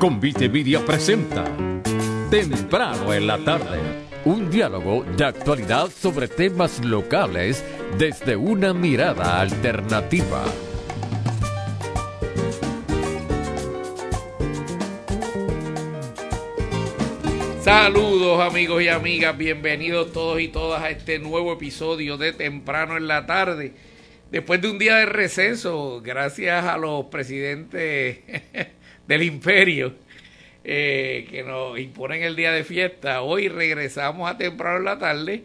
Convite Media presenta Temprano en la tarde, un diálogo de actualidad sobre temas locales desde una mirada alternativa. Saludos amigos y amigas, bienvenidos todos y todas a este nuevo episodio de Temprano en la tarde. Después de un día de receso, gracias a los presidentes del imperio eh, que nos imponen el día de fiesta. Hoy regresamos a temprano en la tarde.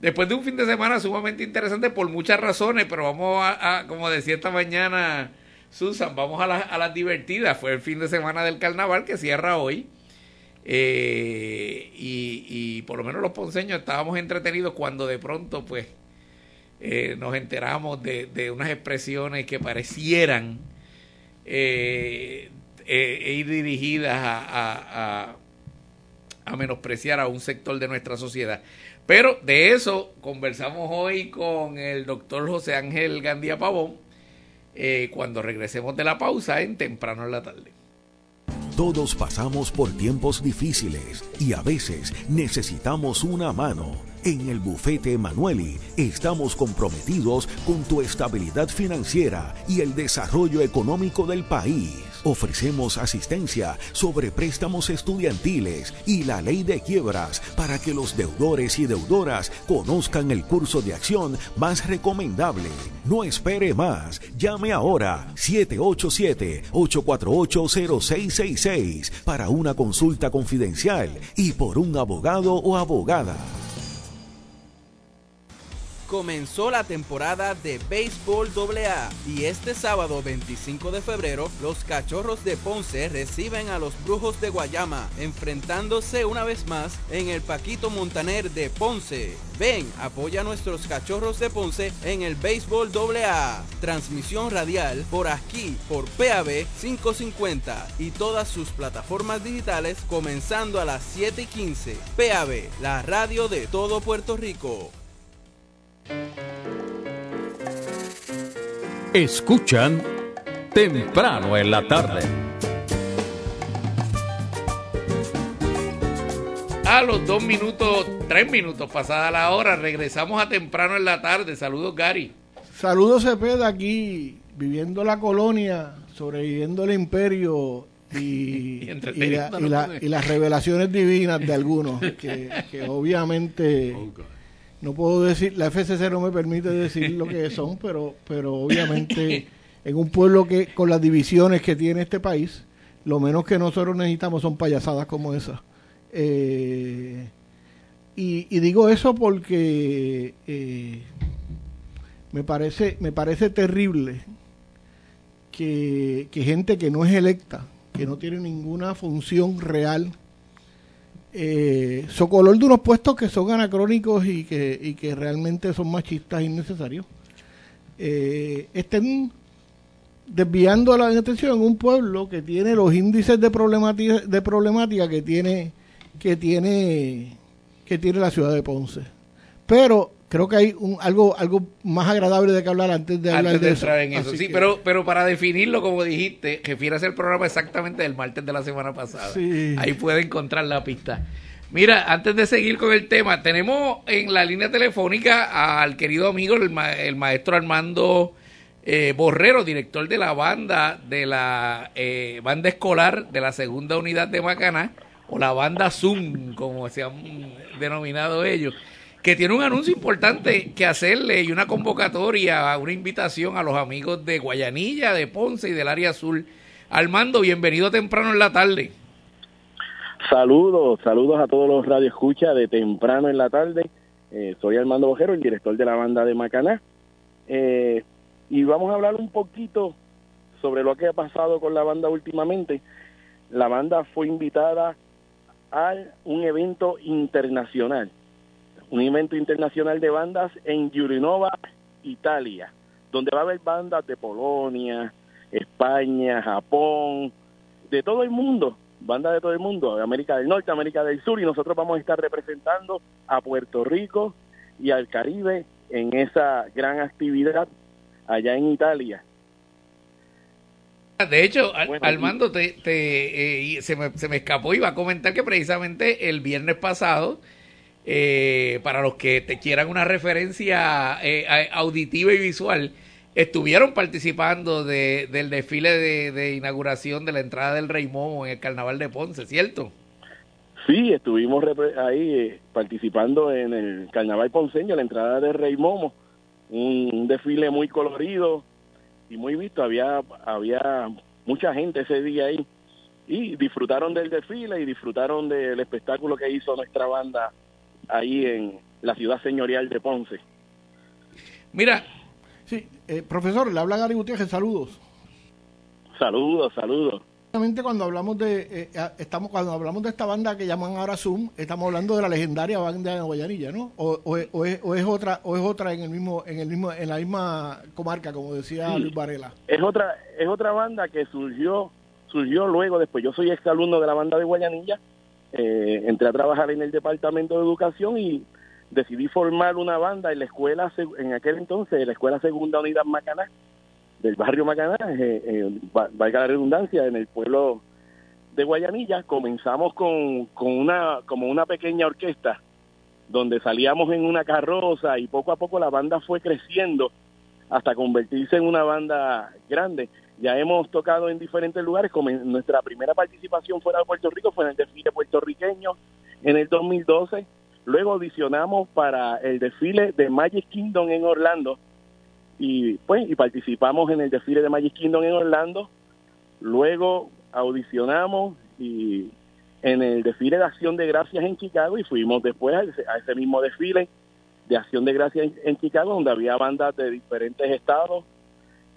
Después de un fin de semana sumamente interesante por muchas razones, pero vamos a, como decía esta mañana Susan, vamos a, a las divertidas. Fue el fin de semana del carnaval que cierra hoy. Eh, y, y, por lo menos los ponceños estábamos entretenidos cuando de pronto pues eh, nos enteramos de, de, unas expresiones que parecieran eh, eh, ir dirigidas a, a, menospreciar a un sector de nuestra sociedad. Pero de eso conversamos hoy con el doctor José Ángel Gandía Pavón eh, cuando regresemos de la pausa en temprano en la tarde. Todos pasamos por tiempos difíciles y a veces necesitamos una mano. En el bufete Manueli estamos comprometidos con tu estabilidad financiera y el desarrollo económico del país. Ofrecemos asistencia sobre préstamos estudiantiles y la ley de quiebras para que los deudores y deudoras conozcan el curso de acción más recomendable. No espere más. Llame ahora 787-848-0666 para una consulta confidencial y por un abogado o abogada comenzó la temporada de Béisbol AA y este sábado 25 de febrero los Cachorros de Ponce reciben a los Brujos de Guayama enfrentándose una vez más en el Paquito Montaner de Ponce. Ven, apoya a nuestros Cachorros de Ponce en el Béisbol AA. Transmisión radial por aquí por PAB 550 y todas sus plataformas digitales comenzando a las 7 y 15. PAB, la radio de todo Puerto Rico. Escuchan temprano en la tarde. A los dos minutos, tres minutos pasada la hora, regresamos a temprano en la tarde. Saludos, Gary. Saludos, Cepeda, aquí viviendo la colonia, sobreviviendo el imperio y, y, las revelaciones divinas de algunos, que, obviamente... Oh, no puedo decir, la FCC no me permite decir lo que son, pero, pero obviamente en un pueblo que con las divisiones que tiene este país, lo menos que nosotros necesitamos son payasadas como esas. Eh, y, digo eso porque eh, me parece me parece terrible que, que gente que no es electa, que no tiene ninguna función real eh, socolor de unos puestos que son anacrónicos y que, y que realmente son machistas innecesarios, eh, estén desviando la atención en un pueblo que tiene los índices de problemática, de problemática que tiene que tiene que tiene la ciudad de Ponce. Pero creo que hay un, algo algo más agradable de que hablar antes de hablar de, entrar en eso. sí, pero pero para definirlo como dijiste, refieres el programa exactamente del martes de la semana pasada. Ahí puede encontrar la pista. Mira, antes de seguir con el tema, tenemos en la línea telefónica al querido amigo el, maestro Armando eh, Borrero, director de la banda de la eh, banda escolar de la segunda unidad de Macaná o la banda Zoom, como se han denominado ellos que tiene un anuncio importante que hacerle y una convocatoria, una invitación a los amigos de Guayanilla, de Ponce y del área azul. Armando, bienvenido temprano en la tarde. Saludos, saludos a todos los radioescuchas de temprano en la tarde. Eh, soy Armando Bojero, el director de la banda de Macaná. Eh, y vamos a hablar un poquito sobre lo que ha pasado con la banda últimamente. La banda fue invitada a un evento internacional un evento internacional de bandas en Yurinova, Italia, donde va a haber bandas de Polonia, España, Japón, de todo el mundo, bandas de todo el mundo, de América del Norte, América del Sur, y nosotros vamos a estar representando a Puerto Rico y al Caribe en esa gran actividad allá en Italia. De hecho, Armando, te, eh, se, me, se me escapó, iba a comentar que precisamente el viernes pasado, eh, para los que te quieran una referencia eh, auditiva y visual, estuvieron participando de, del desfile de, inauguración de la entrada del Rey Momo en el Carnaval de Ponce, ¿cierto? Sí, estuvimos ahí participando en el Carnaval Ponceño, la entrada del Rey Momo, un desfile muy colorido, y muy visto, había, había mucha gente ese día ahí. Y disfrutaron del desfile y disfrutaron del espectáculo que hizo nuestra banda ahí en la ciudad señorial de Ponce. Mira, sí, eh, profesor, le habla Gary Gutiérrez, saludos. Saludos, saludos cuando hablamos de eh, estamos cuando hablamos de esta banda que llaman ahora Zoom, estamos hablando de la legendaria banda de Guayanilla, ¿no? O, o, es, o, es, otra o es otra en el mismo en el mismo en la misma comarca, como decía Luis Varela. Es otra es otra banda que surgió surgió luego después. Yo soy exalumno de la banda de Guayanilla, eh, entré a trabajar en el departamento de educación y decidí formar una banda en la escuela en aquel entonces, la escuela Segunda Unidad Macaná del barrio Macaná, eh, eh, valga la redundancia, en el pueblo de Guayanilla, comenzamos con, con una, como una pequeña orquesta, donde salíamos en una carroza y poco a poco la banda fue creciendo hasta convertirse en una banda grande. Ya hemos tocado en diferentes lugares, como nuestra primera participación fuera de Puerto Rico fue en el desfile puertorriqueño en el 2012. Luego audicionamos para el desfile de Magic Kingdom en Orlando y pues y participamos en el desfile de Magic Kingdom en Orlando luego audicionamos y en el desfile de Acción de Gracias en Chicago y fuimos después a ese, mismo desfile de Acción de Gracias en, Chicago donde había bandas de diferentes estados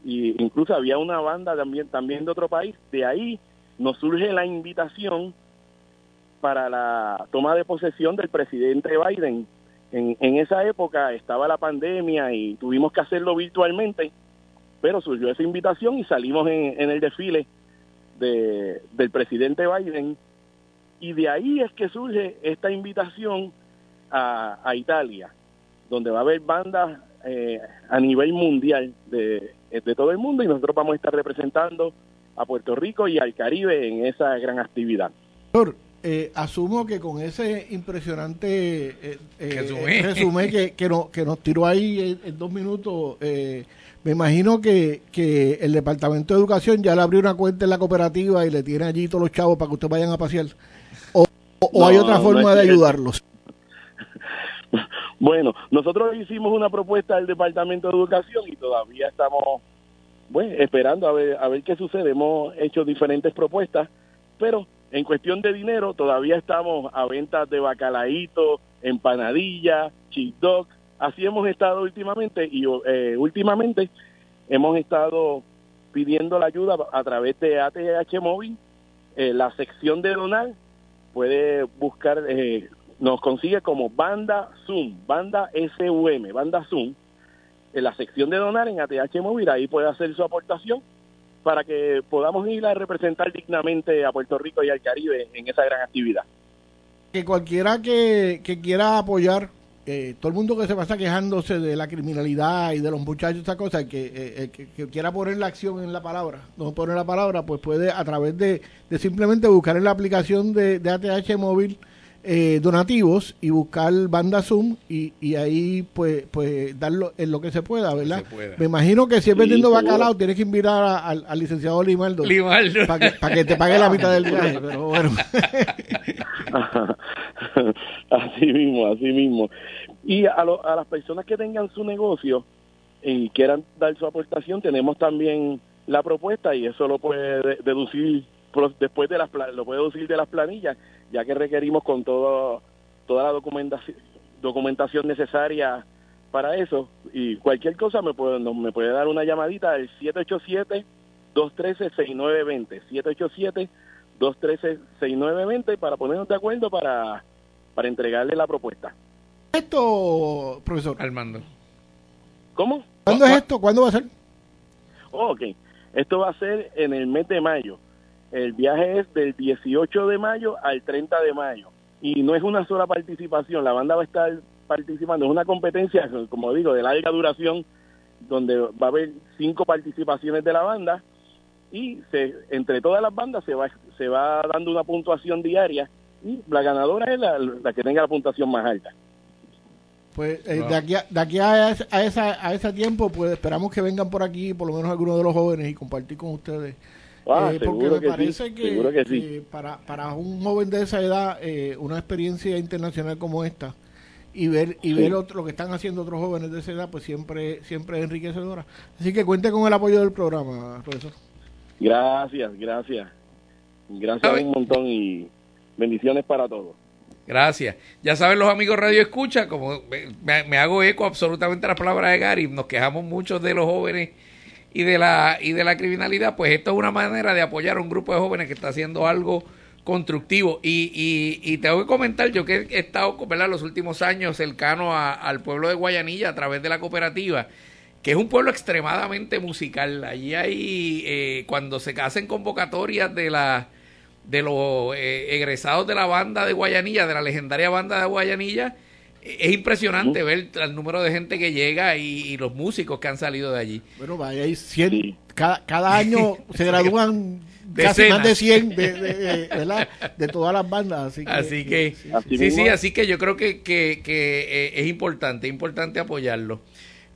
y incluso había una banda también también de otro país. De ahí nos surge la invitación para la toma de posesión del presidente Biden. En, en esa época estaba la pandemia y tuvimos que hacerlo virtualmente, pero surgió esa invitación y salimos en, en el desfile de, del presidente Biden. Y de ahí es que surge esta invitación a, a Italia, donde va a haber bandas eh, a nivel mundial de, de todo el mundo y nosotros vamos a estar representando a Puerto Rico y al Caribe en esa gran actividad. Eh, asumo que con ese impresionante eh, eh resumen que, que, que, nos tiró ahí en, dos minutos, eh, me imagino que, que, el Departamento de Educación ya le abrió una cuenta en la cooperativa y le tiene allí todos los chavos para que ustedes vayan a pasear. ¿O, o hay otra forma de ayudarlos? Bueno, nosotros hicimos una propuesta al Departamento de Educación y todavía estamos bueno, esperando a ver, a ver qué sucede. Hemos hecho diferentes propuestas, pero en cuestión de dinero, todavía estamos a ventas de bacalaíto, empanadilla, chip. Así hemos estado últimamente y eh, últimamente hemos estado pidiendo la ayuda a través de ATH Móvil. Eh, la sección de donar puede buscar, eh, nos consigue como banda Zoom, banda SUM, banda Zoom. En la sección de donar en ATH Móvil, ahí puede hacer su aportación para que podamos ir a representar dignamente a Puerto Rico y al Caribe en esa gran actividad. Que cualquiera que, quiera apoyar, eh, todo el mundo que se pasa quejándose de la criminalidad y de los muchachos, esta cosa, que, eh, eh, que, quiera poner la acción en la palabra, no poner la palabra, pues puede a través de, de simplemente buscar en la aplicación de, de ATH móvil eh, donativos y buscar banda Zoom y, y ahí pues pues darlo en lo que se pueda, ¿verdad? Me imagino que si es vendiendo bacalao tienes que invitar al licenciado Limaldo, para que, que, te pague la mitad del viaje, pero bueno. así mismo, así mismo. Y a, a las personas que tengan su negocio y quieran dar su aportación, tenemos también la propuesta y eso lo puede deducir después de las lo puede deducir de las planillas ya que requerimos con todo, toda la documentación, documentación necesaria para eso. Y cualquier cosa me puede, me puede dar una llamadita al 787-213-6920. 787-213-6920 para ponernos de acuerdo para, para entregarle la propuesta. Esto, profesor. Armando. ¿Cómo? ¿Cuándo es esto? ¿Cuándo va a ser? ok. Esto va a ser en el mes de mayo. El viaje es del 18 de mayo al 30 de mayo y no es una sola participación, la banda va a estar participando, es una competencia, como digo, de larga duración, donde va a haber cinco participaciones de la banda y se, entre todas las bandas se va, se va dando una puntuación diaria y la ganadora es la, que tenga la puntuación más alta. Pues eh, de aquí, a, de aquí a, esa, a ese tiempo, pues esperamos que vengan por aquí, por lo menos algunos de los jóvenes, y compartir con ustedes. Ah, eh, porque me parece que, para, para un joven de esa edad, eh, una experiencia internacional como esta, y ver y ver otro, lo que están haciendo otros jóvenes de esa edad, pues siempre siempre es enriquecedora. Así que cuente con el apoyo del programa, profesor. Gracias, gracias. Gracias un montón y bendiciones para todos. Gracias. Ya saben los amigos Radio Escucha, como me, hago eco absolutamente las palabras de Gary, nos quejamos mucho de los jóvenes y de la y de la criminalidad, pues esto es una manera de apoyar a un grupo de jóvenes que está haciendo algo constructivo. Y, y, y tengo que comentar, yo que he estado ¿verdad? los últimos años cercano al pueblo de Guayanilla a través de la cooperativa, que es un pueblo extremadamente musical. Allí hay, eh, cuando se hacen convocatorias de la de los eh, egresados de la banda de Guayanilla, de la legendaria banda de Guayanilla, es impresionante ver el número de gente que llega y, los músicos que han salido de allí. Bueno, vaya, hay 100, cada, cada año se gradúan casi más de 100 de, de, de, todas las bandas. Así que, así que sí, sí, así que yo creo que, que, que es importante, importante apoyarlo.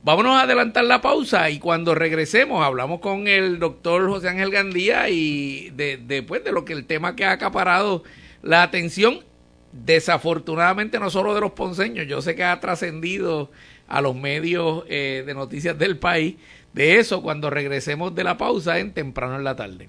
Vámonos a adelantar la pausa y cuando regresemos hablamos con el doctor José Ángel Gandía y de, después de lo que el tema que ha acaparado la atención, desafortunadamente no solo de los ponceños, yo sé que ha trascendido a los medios eh, de noticias del país, de eso cuando regresemos de la pausa en temprano en la tarde.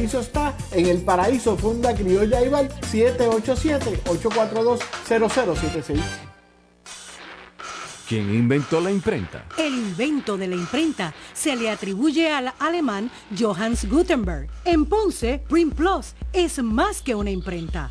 paraíso está en el paraíso Funda Criolla Ival 787-842-0076. ¿Quién inventó la imprenta? El invento de la imprenta se le atribuye al alemán Johannes Gutenberg. En Ponce, Print Plus es más que una imprenta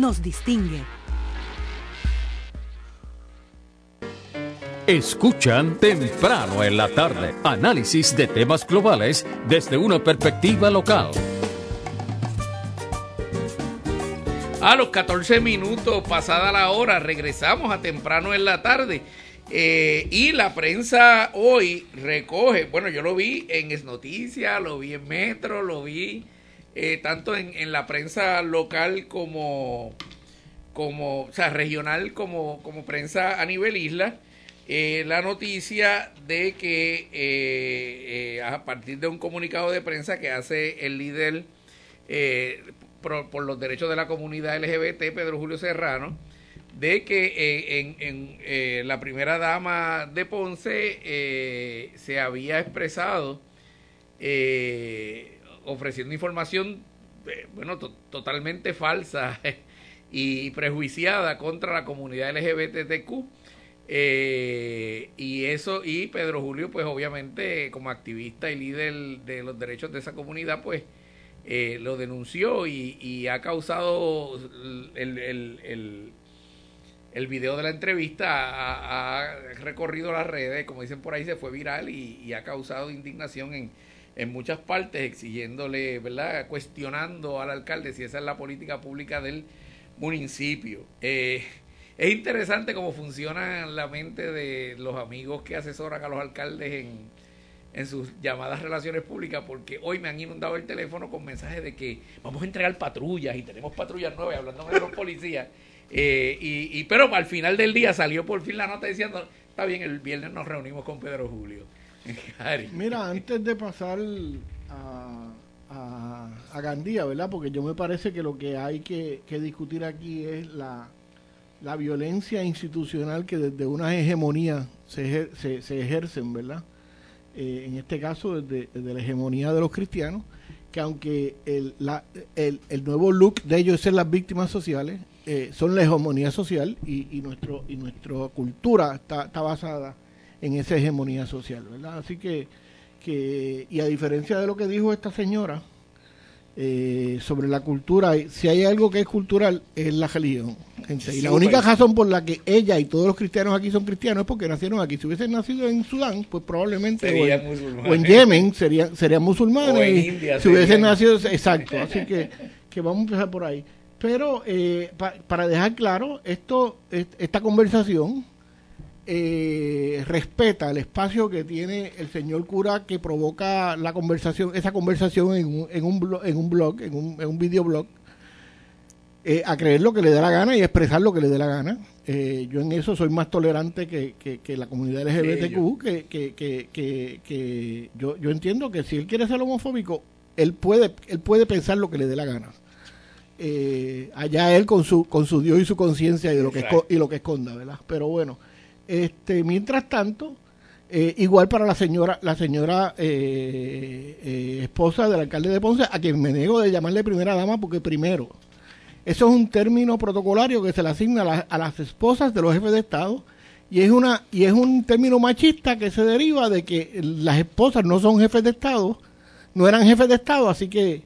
nos distingue. Escuchan temprano en la tarde análisis de temas globales desde una perspectiva local. A los 14 minutos pasada la hora regresamos a temprano en la tarde. Eh, y la prensa hoy recoge, bueno, yo lo vi en Es Noticia, lo vi en Metro, lo vi eh, tanto en, la prensa local como, como o sea, regional como, como prensa a nivel isla, eh, la noticia de que eh, a partir de un comunicado de prensa que hace el líder por, los derechos de la comunidad LGBT, Pedro Julio Serrano, de que en, en la primera dama de Ponce se había expresado ofreciendo información, eh, bueno, totalmente falsa y prejuiciada contra la comunidad LGBTQ. Eh, y eso, y Pedro Julio, pues obviamente como activista y líder de los derechos de esa comunidad, pues eh, lo denunció y, ha causado el, el video de la entrevista ha, recorrido las redes, como dicen por ahí, se fue viral y, ha causado indignación en, en, muchas partes, exigiéndole, ¿verdad?, cuestionando al alcalde si esa es la política pública del municipio. Eh, es interesante cómo funciona la mente de los amigos que asesoran a los alcaldes en, en sus llamadas relaciones públicas, porque hoy me han inundado el teléfono con mensajes de que vamos a entregar patrullas y tenemos patrullas nuevas, hablando de los policías. Eh, y, pero al final del día salió por fin la nota diciendo, está bien, el viernes nos reunimos con Pedro Julio. Mira, antes de pasar a, a, Gandía, ¿verdad? Porque yo me parece que lo que hay que, discutir aquí es la, violencia institucional que desde una hegemonía se ejercen, ¿verdad? Eh, en este caso desde, la hegemonía de los cristianos, que aunque el, la, el, el, nuevo look de ellos es ser las víctimas sociales, eh, son la hegemonía social y, y, nuestro, y nuestra cultura está, está basada en esa hegemonía social, ¿verdad? Así que, que, y a diferencia de lo que dijo esta señora eh, sobre la cultura, si hay algo que es cultural, es la religión. y la única razón por la que ella y todos los cristianos aquí son cristianos es porque nacieron aquí. Si hubiesen nacido en Sudán, pues probablemente, o en, Yemen, serían, serían musulmanes. O en India, si hubiesen nacido, exacto. Así que, que vamos a empezar por ahí. Pero eh, para dejar claro, esto, esta conversación eh, respeta el espacio que tiene el señor cura que provoca la conversación, esa conversación en un, en un, blog, en un blog, en un, en un videoblog, eh, a creer lo que le dé la gana y expresar lo que le dé la gana. yo en eso soy más tolerante que, que, la comunidad LGBTQ, que, que, que, yo, yo entiendo que si él quiere ser homofóbico, él puede, él puede pensar lo que le dé la gana eh, allá él con su con su Dios y su conciencia y lo que y lo que esconda, ¿verdad? Pero bueno, este mientras tanto eh, igual para la señora la señora eh, eh, esposa del alcalde de Ponce a quien me niego de llamarle primera dama porque primero eso es un término protocolario que se le asigna a, a las esposas de los jefes de estado y es una y es un término machista que se deriva de que las esposas no son jefes de estado no eran jefes de estado así que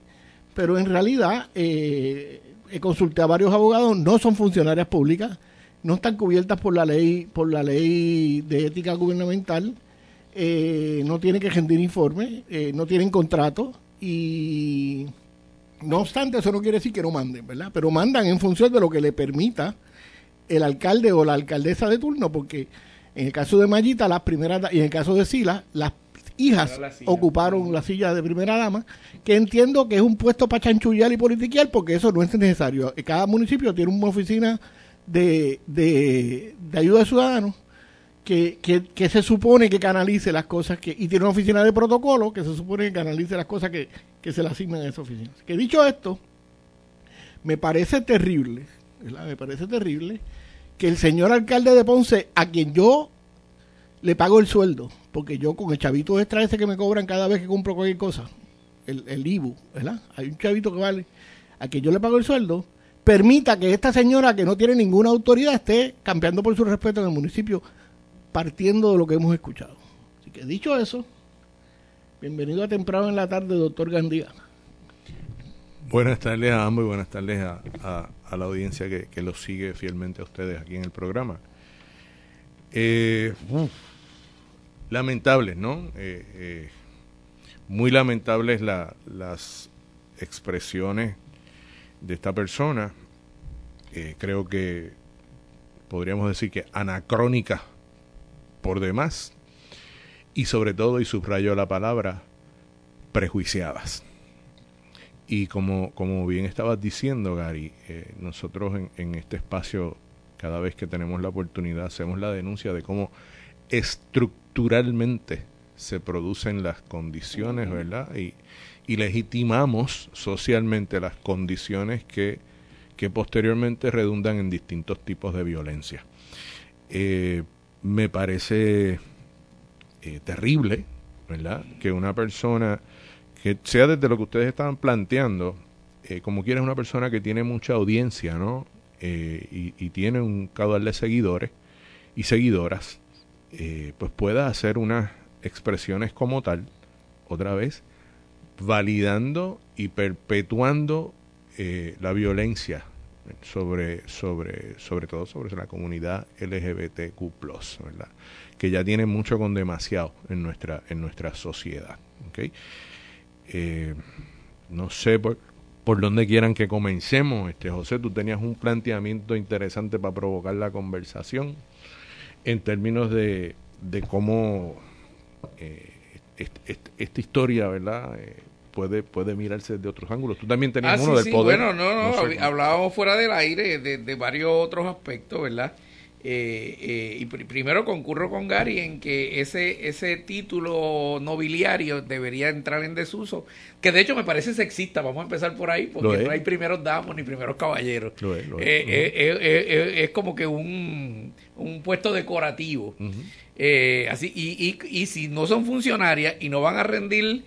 pero en realidad eh, consulté a varios abogados, no son funcionarias públicas, no están cubiertas por la ley, por la ley de ética gubernamental, eh, no tienen que rendir informe, eh, no tienen contrato y no obstante eso no quiere decir que no manden, ¿verdad? Pero mandan en función de lo que le permita el alcalde o la alcaldesa de turno, porque en el caso de Mayita, las primeras, y en el caso de Sila, las hijas ocuparon la silla de primera dama, que entiendo que es un puesto para chanchullar y politiquear, porque eso no es necesario. Cada municipio tiene una oficina de, de, ayuda a ciudadanos que, que, se supone que canalice las cosas, que y tiene una oficina de protocolo que se supone que canalice las cosas que, que se le asignan a esa oficina. Que dicho esto, me parece terrible, me parece terrible que el señor alcalde de Ponce, a quien yo le pago el sueldo, porque yo con el chavito extra ese que me cobran cada vez que compro cualquier cosa, el, el IBU. Hay un chavito que vale, a que yo le pago el sueldo, permita que esta señora que no tiene ninguna autoridad esté cambiando por su respeto en el municipio, partiendo de lo que hemos escuchado. Así que dicho eso, bienvenido a temprano en la tarde, doctor Gandía. Buenas tardes a ambos y buenas tardes a, la audiencia que, que los sigue fielmente a ustedes aquí en el programa. Eh, lamentables, ¿no? Eh, eh, muy lamentables las expresiones de esta persona. Eh, creo que podríamos decir que anacrónica por demás. Y sobre todo, y subrayo la palabra, prejuiciadas. Y como, como bien estabas diciendo, Gary, nosotros en, en este espacio, cada vez que tenemos la oportunidad, hacemos la denuncia de cómo estructuralmente se producen las condiciones, ¿verdad? Y, y legitimamos socialmente las condiciones que, que, posteriormente redundan en distintos tipos de violencia. Eh, me parece eh, terrible, ¿verdad? Que una persona, que sea desde lo que ustedes estaban planteando, eh, como quiera es una persona que tiene mucha audiencia, ¿no? y, y, tiene un caudal de seguidores y seguidoras, pues pueda hacer unas expresiones como tal, otra vez, validando y perpetuando eh, la violencia sobre, sobre, sobre todo sobre la comunidad LGBTQ+, ¿verdad? que ya tiene mucho con demasiado en nuestra, en nuestra sociedad. Eh, no sé por, por dónde quieran que comencemos. Este, José, tú tenías un planteamiento interesante para provocar la conversación en términos de, de cómo eh, esta historia, ¿verdad? Eh, puede, puede mirarse de otros ángulos. Tú también tenías ah, uno del poder. Bueno, no, no, hablábamos fuera del aire de, de varios otros aspectos, ¿verdad? Eh, eh, y primero concurro con Gary en que ese, ese título nobiliario debería entrar en desuso, que de hecho me parece sexista, vamos a empezar por ahí, porque no hay primeros damos ni primeros caballeros. Eh, es, como que un, un puesto decorativo. así y, y, y, si no son funcionarias y no van a rendir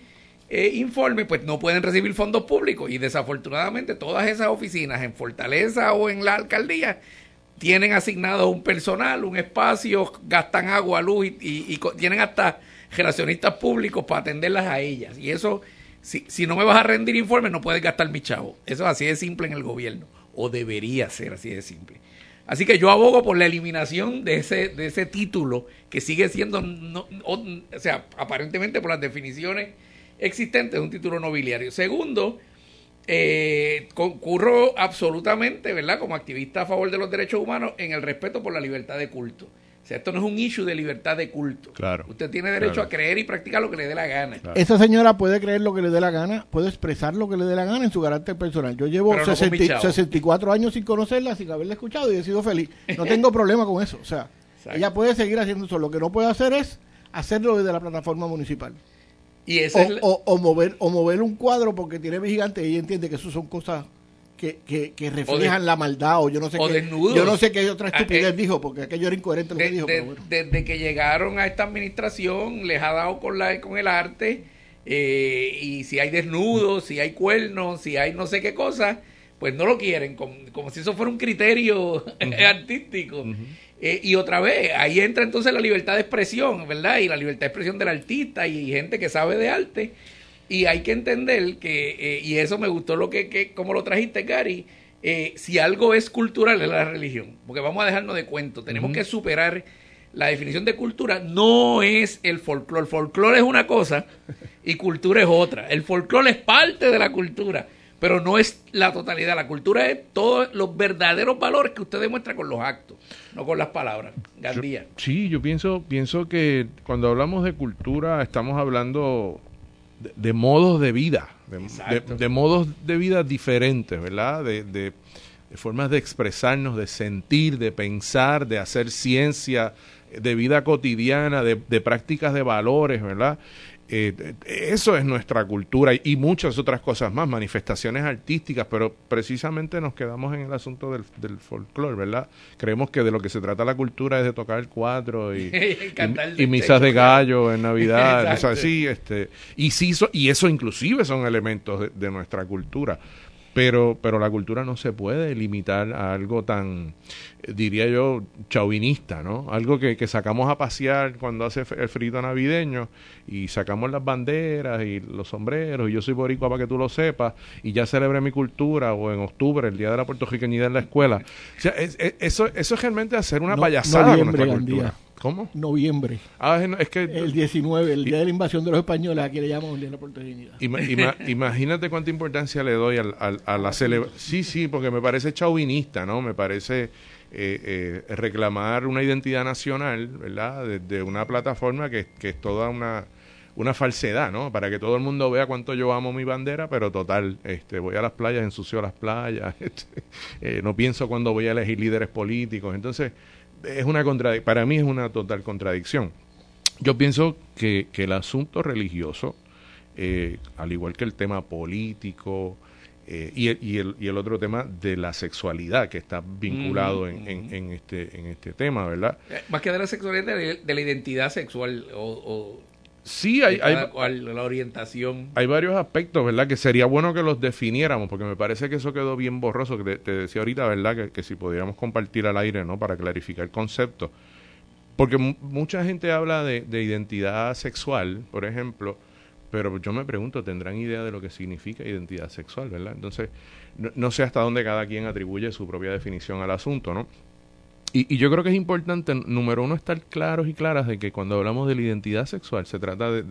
informes, pues no pueden recibir fondos públicos. Y desafortunadamente todas esas oficinas en Fortaleza o en la alcaldía tienen asignado un personal, un espacio, gastan agua, luz y, tienen hasta relacionistas públicos para atenderlas a ellas. Y eso, si, si no me vas a rendir informes, no puedes gastar mi chavo. Eso es así de simple en el gobierno, o debería ser así de simple. Así que yo abogo por la eliminación de ese, de ese título que sigue siendo, o, sea, aparentemente por las definiciones existentes, un título nobiliario. Segundo, eh, concurro absolutamente, ¿verdad? Como activista a favor de los derechos humanos en el respeto por la libertad de culto. O sea, esto no es un issue de libertad de culto. Claro. Usted tiene derecho a creer y practicar lo que le dé la gana. Esa señora puede creer lo que le dé la gana, puede expresar lo que le dé la gana en su carácter personal. Yo llevo 64 años sin conocerla, sin haberla escuchado y he sido feliz. No tengo problema con eso. O sea, ella puede seguir haciendo eso. Lo que no puede hacer es hacerlo desde la plataforma municipal o, mover, o mover un cuadro porque tiene vigilante y entiende que eso son cosas que, que, reflejan la maldad o yo no sé qué yo no sé qué otra ah, estupidez eh, dijo porque aquello era incoherente lo que dijo desde que llegaron a esta administración les ha dado con la con el arte eh, y si hay desnudos si hay cuernos si hay no sé qué cosa pues no lo quieren como, como si eso fuera un criterio artístico eh, y otra vez, ahí entra entonces la libertad de expresión, ¿verdad? Y la libertad de expresión del artista y gente que sabe de arte. Y hay que entender que, eh, y eso me gustó lo que, que como lo trajiste, Gary, eh, si algo es cultural es la religión, porque vamos a dejarnos de cuento, tenemos que superar la definición de cultura, no es el folclore, el folclore es una cosa y cultura es otra, el folclore es parte de la cultura, pero no es la totalidad. La cultura es todos los verdaderos valores que usted demuestra con los actos, no con las palabras. Gandía. sí, yo pienso, pienso que cuando hablamos de cultura estamos hablando de, modos de vida, de, modos de vida diferentes, ¿verdad? De, de, formas de expresarnos, de sentir, de pensar, de hacer ciencia, de vida cotidiana, de, prácticas de valores, ¿verdad? Eh, eso es nuestra cultura y, muchas otras cosas más, manifestaciones artísticas, pero precisamente nos quedamos en el asunto del, del folclore, ¿verdad? Creemos que de lo que se trata la cultura es de tocar el cuatro y, y, misas de gallo en Navidad, o sea, sí, este, y, sí, y eso inclusive son elementos de nuestra cultura pero, pero la cultura no se puede limitar a algo tan, diría yo, chauvinista, ¿no? Algo que, que sacamos a pasear cuando hace el frito navideño y sacamos las banderas y los sombreros y yo soy boricua para que tú lo sepas y ya celebré mi cultura o en octubre, el Día de la Puertorriqueñidad en la escuela. O sea, eso, eso es realmente hacer una payasada con nuestra cultura. ¿Cómo? Noviembre. Ah, es, que... El 19, el día de la invasión de los españoles, aquí le llamamos el Día de la Puertorriqueñidad. imagínate cuánta importancia le doy al, a la celebración. Sí, sí, porque me parece chauvinista, ¿no? Me parece eh, eh, reclamar una identidad nacional, ¿verdad? Desde una plataforma que, que es toda una, una falsedad, ¿no? Para que todo el mundo vea cuánto yo amo mi bandera, pero total, este, voy a las playas, ensucio las playas, este, eh, no pienso cuando voy a elegir líderes políticos. Entonces, es una para mí es una total contradicción. Yo pienso que, que el asunto religioso, eh, al igual que el tema político eh, y, el, y, el, y, el, otro tema de la sexualidad que está vinculado en, en, este, en este tema, ¿verdad? Eh, más que de la sexualidad, de, la identidad sexual o Sí, hay, hay la orientación. Hay varios aspectos, ¿verdad? Que sería bueno que los definiéramos, porque me parece que eso quedó bien borroso. Que te, decía ahorita, ¿verdad? Que, si podríamos compartir al aire, ¿no? Para clarificar el concepto. Porque mucha gente habla de, identidad sexual, por ejemplo, pero yo me pregunto, ¿tendrán idea de lo que significa identidad sexual, verdad? Entonces, no, sé hasta dónde cada quien atribuye su propia definición al asunto, ¿no? Y, yo creo que es importante, número uno, estar claros y claras de que cuando hablamos de la identidad sexual se trata de,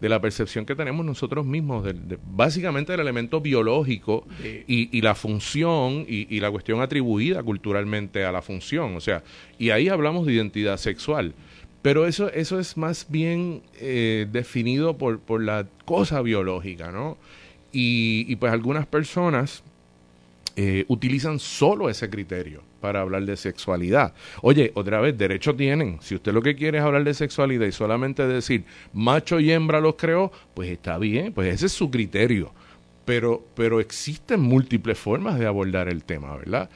de, la percepción que tenemos nosotros mismos, de, básicamente del elemento biológico y, y, la función y, y la cuestión atribuida culturalmente a la función. O sea, y ahí hablamos de identidad sexual. Pero eso, eso es más bien eh, definido por, por la cosa biológica, ¿no? Y, y pues algunas personas eh, utilizan solo ese criterio para hablar de sexualidad. Oye, otra vez, derecho tienen. Si usted lo que quiere es hablar de sexualidad y solamente decir macho y hembra los creó, pues está bien, pues ese es su criterio. Pero, pero existen múltiples formas de abordar el tema, ¿verdad?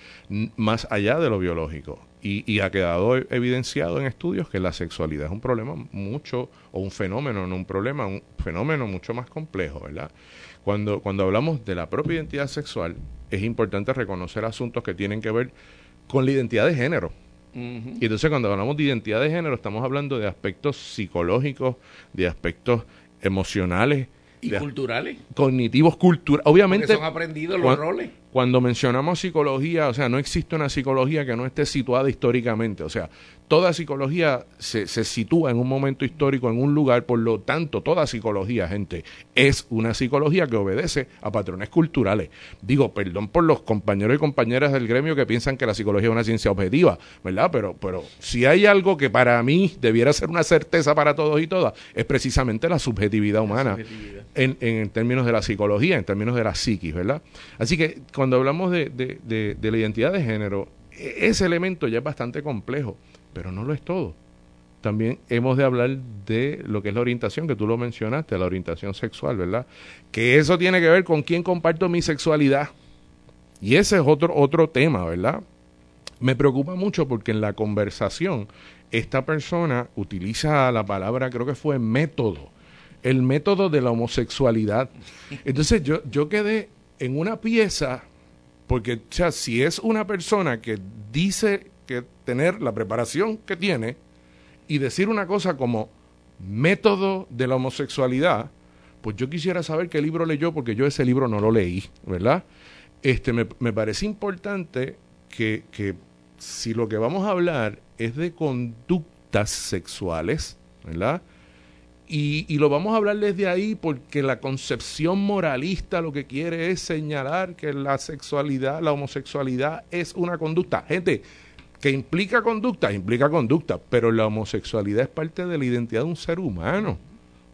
más allá de lo biológico. Y, ha quedado evidenciado en estudios que la sexualidad es un problema mucho, o un fenómeno, no un problema, un fenómeno mucho más complejo, ¿verdad? Cuando, cuando hablamos de la propia identidad sexual, es importante reconocer asuntos que tienen que ver con la identidad de género. Y entonces cuando hablamos de identidad de género estamos hablando de aspectos psicológicos, de aspectos emocionales. Y culturales. Cognitivos, culturales. Obviamente. son aprendidos los roles cuando mencionamos psicología, o sea, no existe una psicología que no esté situada históricamente. O sea, toda psicología se, se, sitúa en un momento histórico, en un lugar, por lo tanto, toda psicología, gente, es una psicología que obedece a patrones culturales. Digo, perdón por los compañeros y compañeras del gremio que piensan que la psicología es una ciencia objetiva, ¿verdad? Pero, pero si hay algo que para mí debiera ser una certeza para todos y todas, es precisamente la subjetividad humana En, en términos de la psicología, en términos de la psiquis, ¿verdad? Así que cuando hablamos de, de, de, la identidad de género, e, ese elemento ya es bastante complejo, pero no lo es todo. También hemos de hablar de lo que es la orientación, que tú lo mencionaste, la orientación sexual, ¿verdad? Que eso tiene que ver con quién comparto mi sexualidad. Y ese es otro, otro tema, ¿verdad? Me preocupa mucho porque en la conversación esta persona utiliza la palabra, creo que fue método, el método de la homosexualidad. Entonces yo, yo quedé en una pieza porque, o sea, si es una persona que dice que tener la preparación que tiene y decir una cosa como método de la homosexualidad, pues yo quisiera saber qué libro leyó, porque yo ese libro no lo leí, ¿verdad? Este, me, me parece importante que, que si lo que vamos a hablar es de conductas sexuales, ¿verdad? Y, lo vamos a hablar desde ahí porque la concepción moralista lo que quiere es señalar que la sexualidad, la homosexualidad es una conducta. Gente, que implica conducta, implica conducta, pero la homosexualidad es parte de la identidad de un ser humano.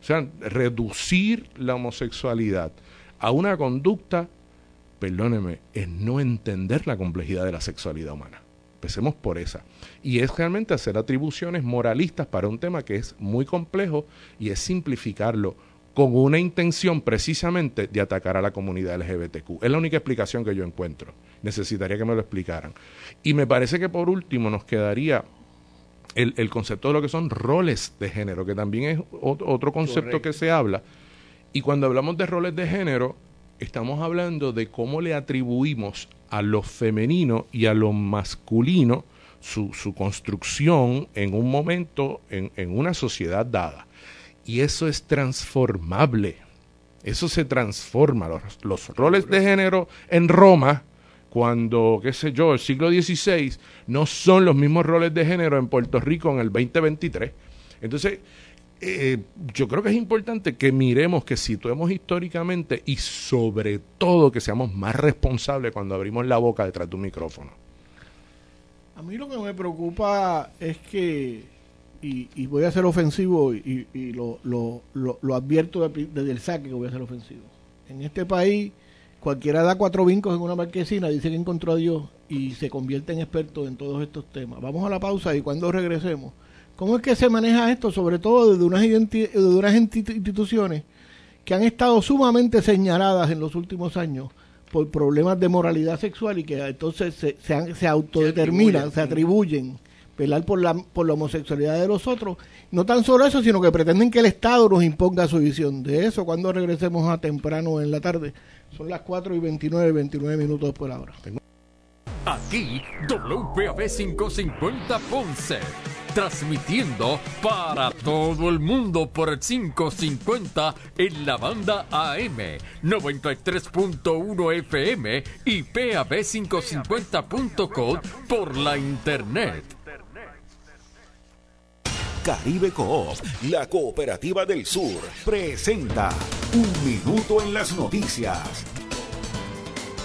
O sea, reducir la homosexualidad a una conducta, perdóneme, es no entender la complejidad de la sexualidad humana. Empecemos por esa. Y es realmente hacer atribuciones moralistas para un tema que es muy complejo y es simplificarlo con una intención precisamente de atacar a la comunidad LGBTQ. Es la única explicación que yo encuentro. Necesitaría que me lo explicaran. Y me parece que por último nos quedaría el, concepto de lo que son roles de género, que también es otro concepto que se habla. Y cuando hablamos de roles de género, estamos hablando de cómo le atribuimos a lo femenino y a lo masculino su, su construcción en un momento, en, en una sociedad dada. Y eso es transformable. Eso se transforma. Los, los, roles de género en Roma, cuando, qué sé yo, el siglo XVI, no son los mismos roles de género en Puerto Rico en el 2023. Entonces, eh, yo creo que es importante que miremos, que situemos históricamente y sobre todo que seamos más responsables cuando abrimos la boca detrás de un micrófono. A mí lo que me preocupa es que, y, voy a ser ofensivo y, lo, lo, lo, advierto desde el saque que voy a ser ofensivo. En este país, cualquiera da cuatro vincos en una marquesina, dice que encontró a Dios y se convierte en experto en todos estos temas. Vamos a la pausa y cuando regresemos ¿Cómo es que se maneja esto? Sobre todo desde unas, de unas instituciones que han estado sumamente señaladas en los últimos años por problemas de moralidad sexual y que entonces se, se, autodeterminan, se atribuyen, velar por la, por la homosexualidad de los otros. No tan solo eso, sino que pretenden que el Estado nos imponga su visión de eso cuando regresemos a temprano en la tarde. Son las 4 y 29, 29 minutos por hora. Aquí, WPAB 550 Ponce transmitiendo para todo el mundo por el 550 en la banda AM, 93.1 FM y PAB550.com por la internet. Caribe Coop, la cooperativa del sur, presenta Un Minuto en las Noticias.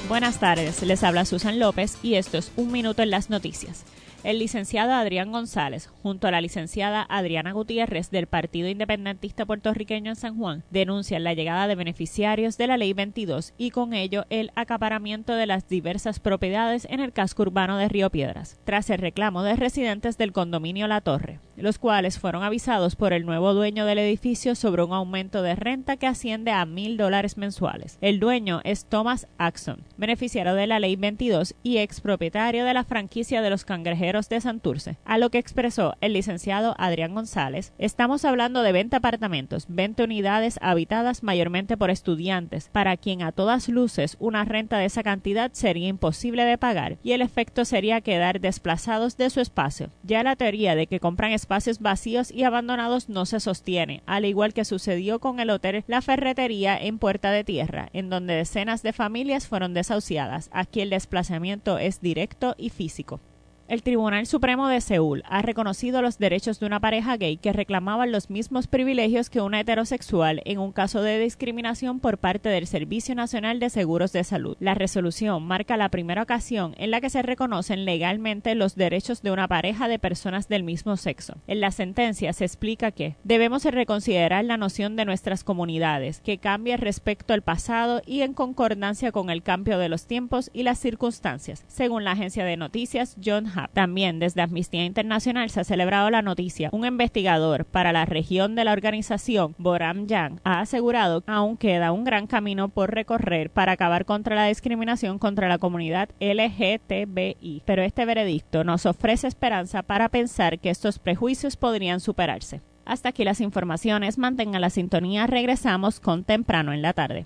Buenas tardes, les habla Susan López y esto es Un Minuto en las Noticias el licenciado Adrián González, junto a la licenciada Adriana Gutiérrez del Partido Independentista Puertorriqueño en San Juan, denuncian la llegada de beneficiarios de la Ley 22 y con ello el acaparamiento de las diversas propiedades en el casco urbano de Río Piedras, tras el reclamo de residentes del condominio La Torre, los cuales fueron avisados por el nuevo dueño del edificio sobre un aumento de renta que asciende a mil dólares mensuales. El dueño es Thomas Axon, beneficiario de la Ley 22 y expropietario de la franquicia de los cangrejeros de Santurce, a lo que expresó el licenciado Adrián González, estamos hablando de 20 apartamentos, 20 unidades habitadas mayormente por estudiantes, para quien a todas luces una renta de esa cantidad sería imposible de pagar y el efecto sería quedar desplazados de su espacio. Ya la teoría de que compran espacios vacíos y abandonados no se sostiene, al igual que sucedió con el hotel La Ferretería en Puerta de Tierra, en donde decenas de familias fueron desahuciadas. Aquí el desplazamiento es directo y físico. El Tribunal Supremo de Seúl ha reconocido los derechos de una pareja gay que reclamaban los mismos privilegios que una heterosexual en un caso de discriminación por parte del Servicio Nacional de Seguros de Salud. La resolución marca la primera ocasión en la que se reconocen legalmente los derechos de una pareja de personas del mismo sexo. En la sentencia se explica que debemos reconsiderar la noción de nuestras comunidades, que cambia respecto al pasado y en concordancia con el cambio de los tiempos y las circunstancias, según la agencia de noticias John también desde Amnistía Internacional se ha celebrado la noticia. Un investigador para la región de la organización, Boram Yang, ha asegurado que aún queda un gran camino por recorrer para acabar contra la discriminación contra la comunidad LGTBI. Pero este veredicto nos ofrece esperanza para pensar que estos prejuicios podrían superarse. Hasta aquí las informaciones. Mantengan la sintonía. Regresamos con temprano en la tarde.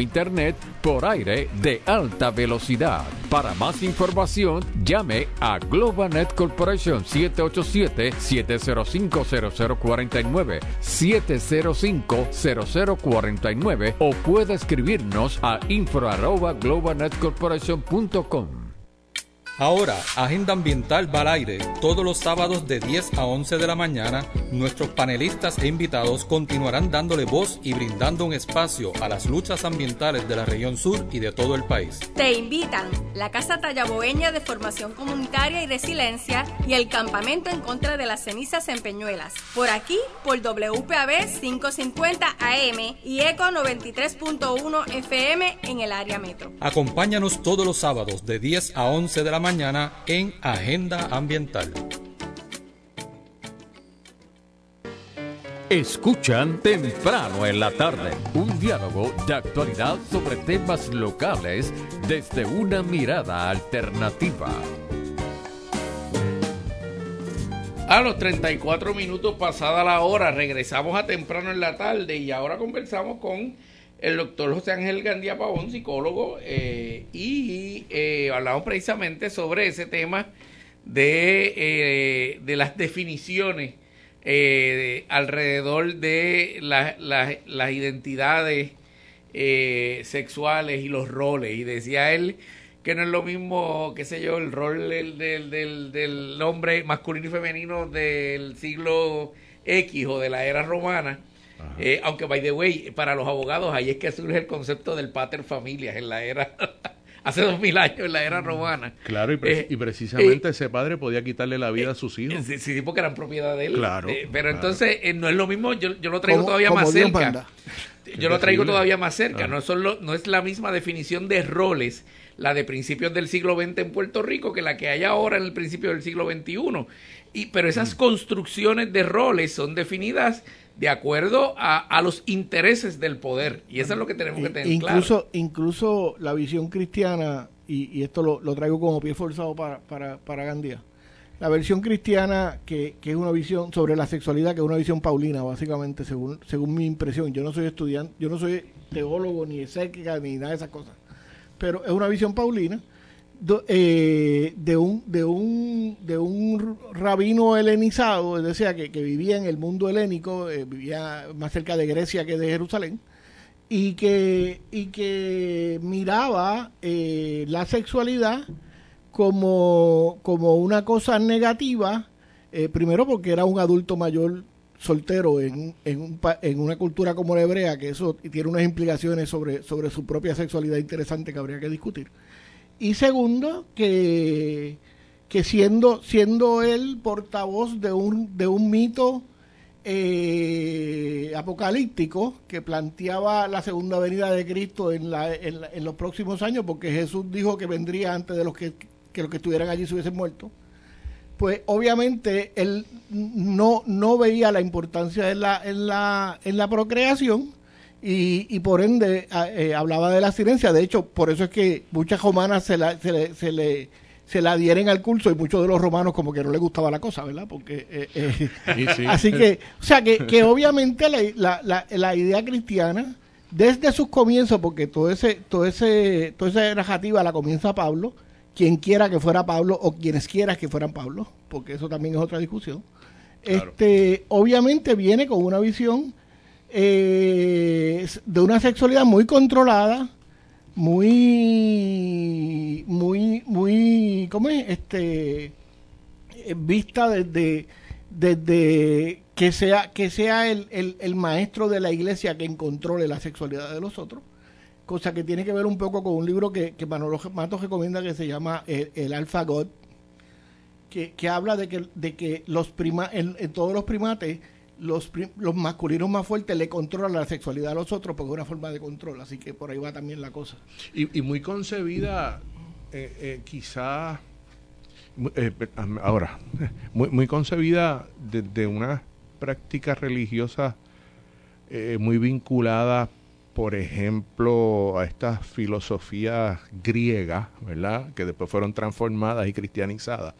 internet por aire de alta velocidad. Para más información, llame a GlobalNet Corporation 787-705-0049, 705-0049 o puede escribirnos a info.globalnetcorporation.com. Ahora, Agenda Ambiental va al aire todos los sábados de 10 a 11 de la mañana. Nuestros panelistas e invitados continuarán dándole voz y brindando un espacio a las luchas ambientales de la región sur y de todo el país. Te invitan la Casa Tallaboeña de Formación Comunitaria y Resiliencia y el Campamento en contra de las cenizas en Peñuelas. Por aquí, por WPAB 550 AM y ECO 93.1 FM en el área metro. Acompáñanos todos los sábados de 10 a 11 de la mañana mañana en Agenda Ambiental. Escuchan temprano en la tarde un diálogo de actualidad sobre temas locales desde una mirada alternativa. A los 34 minutos pasada la hora, regresamos a temprano en la tarde y ahora conversamos con el doctor José Ángel Gandía Pavón, psicólogo, eh, y eh, hablamos precisamente sobre ese tema de, eh, de las definiciones alrededor de las identidades sexuales y los roles. Y decía él que no es lo mismo, qué sé yo, el rol del, del, del, del hombre masculino y femenino del siglo X o de la era romana eh, aunque, by the way, para los abogados ahí es que surge el concepto del pater familias en la era hace dos mil años en la era romana. Claro, y, eh, precisamente ese padre podía quitarle la vida a sus hijos. Sí, sí porque eran propiedad de él. Claro. pero entonces no es lo mismo, yo, yo lo traigo todavía más cerca. Yo lo traigo todavía más cerca, no, solo, no es la misma definición de roles la de principios del siglo XX en Puerto Rico que la que hay ahora en el principio del siglo XXI. Y, pero esas mm. construcciones de roles son definidas de acuerdo a, los intereses del poder. Y eso es lo que tenemos que tener incluso, claro. Incluso la visión cristiana, y, esto lo, traigo como pie forzado para, para, para Gandía, la versión cristiana, que, que, es una visión sobre la sexualidad, que es una visión paulina, básicamente, según, según mi impresión. Yo no soy estudiante, yo no soy teólogo, ni escéptica, ni nada de esas cosas. Pero es una visión paulina eh, de, un, de, un, de un rabino helenizado, es decir, que, que vivía en el mundo helénico, eh, vivía más cerca de Grecia que de Jerusalén, y que, y que miraba eh, la sexualidad como, como una cosa negativa, primero porque era un adulto mayor soltero en, en, un, en, una cultura como la hebrea, que eso tiene unas implicaciones sobre, sobre su propia sexualidad interesante que habría que discutir y segundo, que, que siendo, siendo él portavoz de un, de un mito eh, apocalíptico que planteaba la segunda venida de Cristo en, la, en, los próximos años, porque Jesús dijo que vendría antes de los que, que los que estuvieran allí se hubiesen muerto, pues obviamente él no, no veía la importancia en la, en la, en la procreación y, y por ende eh, hablaba de la silencia. De hecho, por eso es que muchas romanas se, la, se, le, se, le, se la adhieren al curso y muchos de los romanos como que no les gustaba la cosa, ¿verdad? Porque eh, eh, así que, o sea, que, que obviamente la, la, la, idea cristiana desde sus comienzos, porque todo ese, todo ese, toda esa narrativa la comienza Pablo, quien quiera que fuera Pablo o quienes quieran que fueran Pablo, porque eso también es otra discusión. Este, obviamente viene con una visión de una sexualidad muy controlada, muy, muy, muy, ¿cómo es? Este, eh, vista desde, desde que sea, que sea el, el, maestro de la iglesia quien controle la sexualidad de los otros, cosa que tiene que ver un poco con un libro que, que Manolo Matos recomienda que se llama El, el Alpha God, que, que habla de que, de que los prima, en todos los primates los, los masculinos más fuertes le controlan la sexualidad a los otros porque es una forma de control, así que por ahí va también la cosa. Y, muy concebida, eh, eh, quizás, eh, ahora, muy, muy concebida desde una práctica religiosa muy vinculada, por ejemplo, a estas filosofías griegas, ¿verdad? Que después fueron transformadas y cristianizadas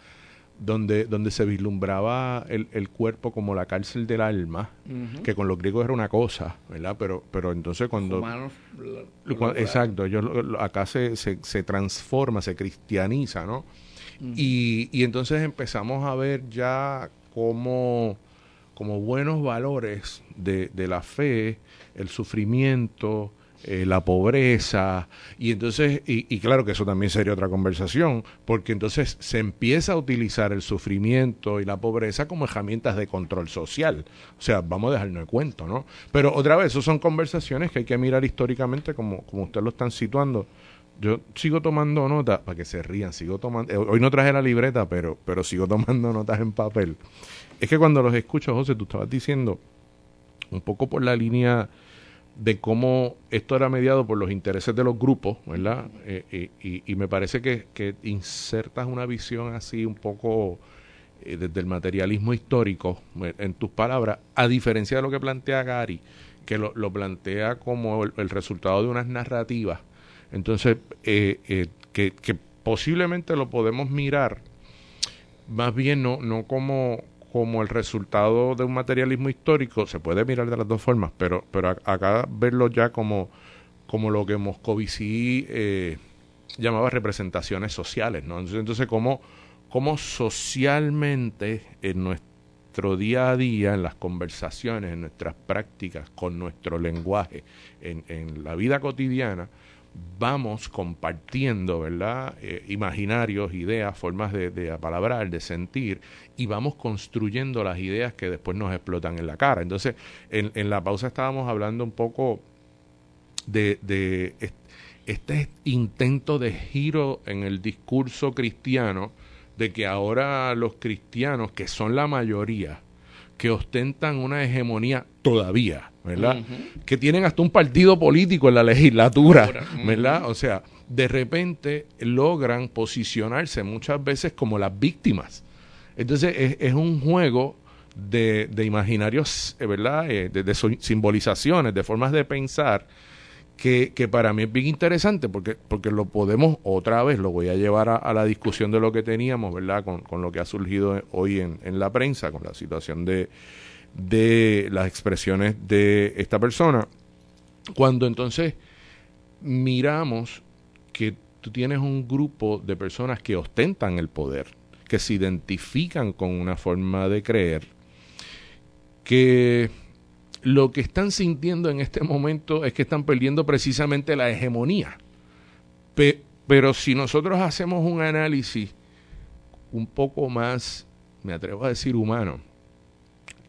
donde, donde se vislumbraba el, el, cuerpo como la cárcel del alma, que con los griegos era una cosa, ¿verdad? Pero, pero entonces cuando... exacto, acá se, se, se, transforma, se cristianiza, ¿no? y, y entonces empezamos a ver ya como, como buenos valores de, de la fe, el sufrimiento, eh, la pobreza, y entonces, y, claro que eso también sería otra conversación, porque entonces se empieza a utilizar el sufrimiento y la pobreza como herramientas de control social. O sea, vamos a dejarnos de cuento, ¿no? Pero otra vez, eso son conversaciones que hay que mirar históricamente como, como ustedes lo están situando. Yo sigo tomando notas, para que se rían, sigo tomando, eh, hoy no traje la libreta, pero, pero sigo tomando notas en papel. Es que cuando los escucho, José, tú estabas diciendo, un poco por la línea de cómo esto era mediado por los intereses de los grupos, ¿verdad? Eh, y, me parece que, insertas una visión así un poco eh, desde el materialismo histórico, eh, en tus palabras, a diferencia de lo que plantea Gary, que lo, plantea como el, resultado de unas narrativas. Entonces, que, que posiblemente lo podemos mirar más bien no, no como como el resultado de un materialismo histórico, se puede mirar de las dos formas, pero, pero acá verlo ya como, como lo que Moscovici eh, llamaba representaciones sociales, ¿no? Entonces, entonces como socialmente en nuestro día a día, en las conversaciones, en nuestras prácticas, con nuestro lenguaje, en, en la vida cotidiana, vamos compartiendo, ¿verdad? Eh, imaginarios, ideas, formas de, de apalabrar, de sentir, y vamos construyendo las ideas que después nos explotan en la cara. Entonces, en, en la pausa estábamos hablando un poco de, de este intento de giro en el discurso cristiano de que ahora los cristianos, que son la mayoría, que ostentan una hegemonía todavía, ¿verdad? Que tienen hasta un partido político en la legislatura, ¿verdad? O sea, de repente logran posicionarse muchas veces como las víctimas. Entonces es, un juego de, imaginarios, eh, ¿verdad? Eh, de, simbolizaciones, de formas de pensar que, para mí es bien interesante porque, porque lo podemos otra vez, lo voy a llevar a, la discusión de lo que teníamos, ¿verdad? Con, con lo que ha surgido hoy en, en, la prensa, con la situación de, de las expresiones de esta persona. Cuando entonces miramos que tú tienes un grupo de personas que ostentan el poder, que se identifican con una forma de creer, que lo que están sintiendo en este momento es que están perdiendo precisamente la hegemonía. pero si nosotros hacemos un análisis un poco más, me atrevo a decir, humano,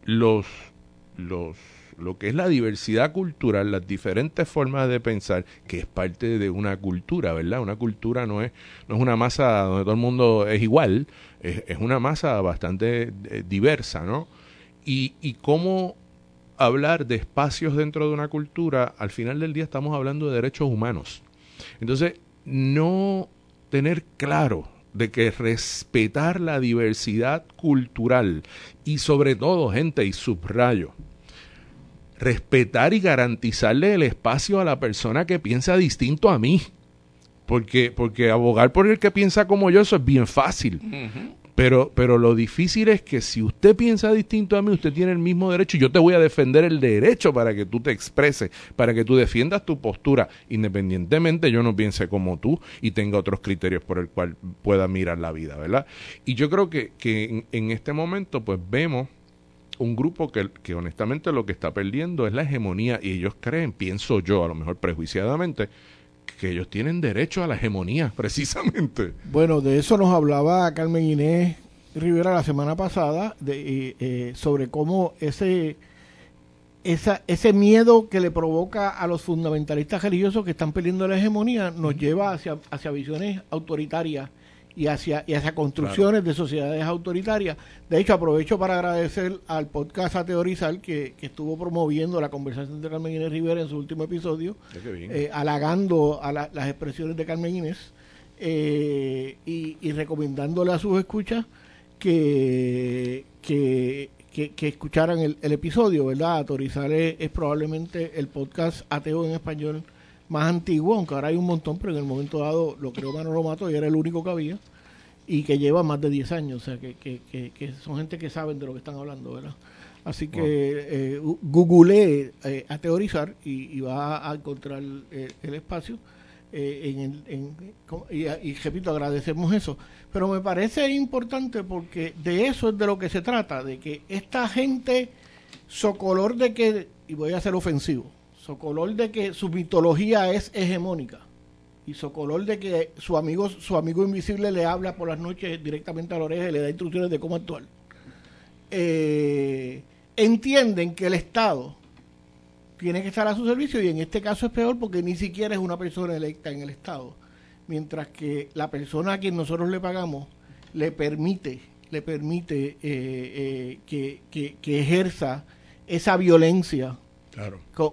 los, los, lo que es la diversidad cultural, las diferentes formas de pensar, que es parte de una cultura, ¿verdad? Una cultura no es, no es una masa donde todo el mundo es igual, es, es una masa bastante eh, diversa, ¿no? Y, y cómo hablar de espacios dentro de una cultura, al final del día estamos hablando de derechos humanos. Entonces, no tener claro de que respetar la diversidad cultural y sobre todo, gente, y subrayo, respetar y garantizarle el espacio a la persona que piensa distinto a mí. Porque, porque abogar por el que piensa como yo, eso es bien fácil. Pero, pero lo difícil es que si usted piensa distinto a mí, usted tiene el mismo derecho y yo te voy a defender el derecho para que tú te expreses, para que tú defiendas tu postura, independientemente yo no piense como tú y tenga otros criterios por el cual pueda mirar la vida, ¿verdad? Y yo creo que, que en, este momento pues vemos un grupo que, que honestamente lo que está perdiendo es la hegemonía y ellos creen, pienso yo, a lo mejor prejuiciadamente, que ellos tienen derecho a la hegemonía, precisamente. Bueno, de eso nos hablaba Carmen Inés Rivera la semana pasada, de, eh, sobre cómo ese, esa, ese miedo que le provoca a los fundamentalistas religiosos que están perdiendo la hegemonía nos lleva hacia, hacia visiones autoritarias y hacia, y hacia construcciones de sociedades autoritarias. De hecho, aprovecho para agradecer al podcast A Teorizar que, estuvo promoviendo la conversación de Carmen Inés Rivera en su último episodio, eh, halagando a las expresiones de Carmen Inés eh, y, recomendándole a sus escuchas que, que, escucharan el, episodio, ¿verdad? Autorizar es probablemente el podcast ateo en español más antiguo, aunque ahora hay un montón, pero en el momento dado lo creó Manolo Mato y era el único que había, y que lleva más de 10 años, o sea, que, que, que, son gente que saben de lo que están hablando, ¿verdad? Así que eh, googleé eh, a teorizar y, va a encontrar el espacio. Eh, en, en, y, y, repito, agradecemos eso. Pero me parece importante porque de eso es de lo que se trata, de que esta gente, socolor de que, y voy a ser ofensivo, Socolor de que su mitología es hegemónica y Socolor de que su amigo, su amigo invisible le habla por las noches directamente a la oreja y le da instrucciones de cómo actuar. Eh, entienden que el Estado tiene que estar a su servicio y en este caso es peor porque ni siquiera es una persona electa en el Estado, mientras que la persona a quien nosotros le pagamos le permite le permite eh, eh, que, ejerza esa violencia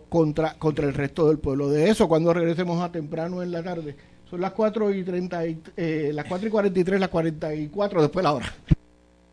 contra, contra el resto del pueblo. De eso, cuando regresemos a temprano en la tarde, son las 4 y, 30 eh, las 4 y 43, las 44, después la hora.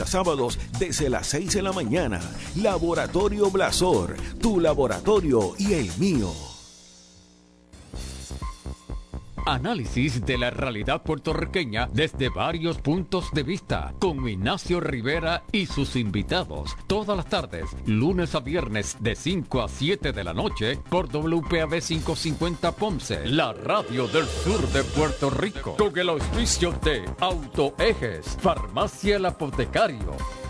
a sábados desde las 6 de la mañana. Laboratorio Blasor, tu laboratorio y el mío. Análisis de la realidad puertorriqueña desde varios puntos de vista con Ignacio Rivera y sus invitados. Todas las tardes, lunes a viernes de 5 a 7 de la noche por WPAB 550 Ponce, la radio del sur de Puerto Rico. Con el auspicio de Autoejes, Farmacia El Apotecario.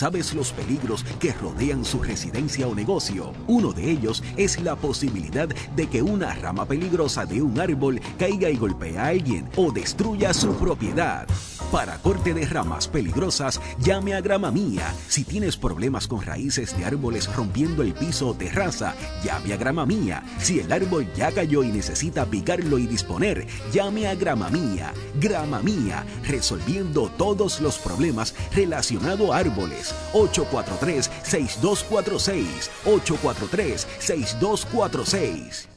Sabes los peligros que rodean su residencia o negocio. Uno de ellos es la posibilidad de que una rama peligrosa de un árbol caiga y golpee a alguien o destruya su propiedad. Para corte de ramas peligrosas, llame a Grama Mía. Si tienes problemas con raíces de árboles rompiendo el piso o terraza, llame a Grama Mía. Si el árbol ya cayó y necesita picarlo y disponer, llame a Grama Mía. Grama Mía, resolviendo todos los problemas relacionados a árboles. 843-6246. 843-6246.